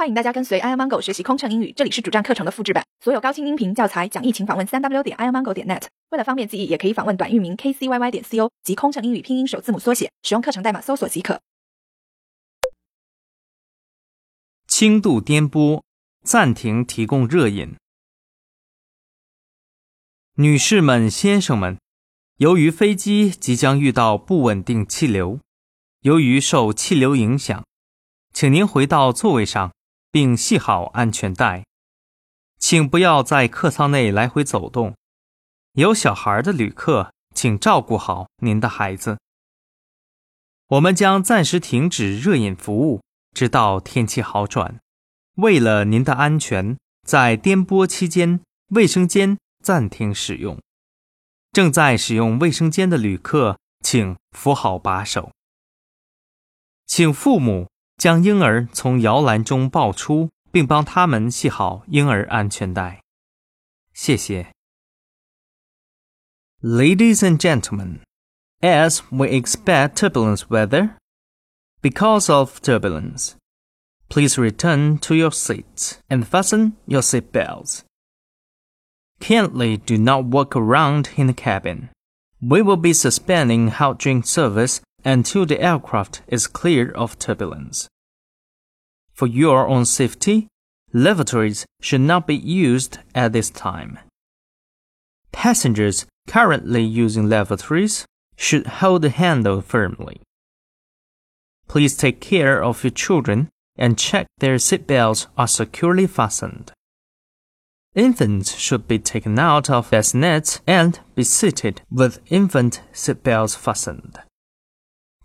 欢迎大家跟随 i amango 学习空乘英语，这里是主站课程的复制版，所有高清音频教材讲义，请访问三 w 点 i amango 点 net。为了方便记忆，也可以访问短域名 kcyy 点 co 及空乘英语拼音首字母缩写，使用课程代码搜索即可。轻度颠簸，暂停提供热饮。女士们、先生们，由于飞机即将遇到不稳定气流，由于受气流影响，请您回到座位上。并系好安全带，请不要在客舱内来回走动。有小孩的旅客，请照顾好您的孩子。我们将暂时停止热饮服务，直到天气好转。为了您的安全，在颠簸期间，卫生间暂停使用。正在使用卫生间的旅客，请扶好把手。请父母。将婴儿从摇篮中抱出，并帮他们系好婴儿安全带。谢谢。Ladies and gentlemen, as we expect turbulence weather, because of turbulence, please return to your seats and fasten your seat belts. Kindly do not walk around in the cabin. We will be suspending hot drink service until the aircraft is clear of turbulence. For your own safety, lavatories should not be used at this time. Passengers currently using lavatories should hold the handle firmly. Please take care of your children and check their seatbelts are securely fastened. Infants should be taken out of bassinets and be seated with infant seatbelts fastened.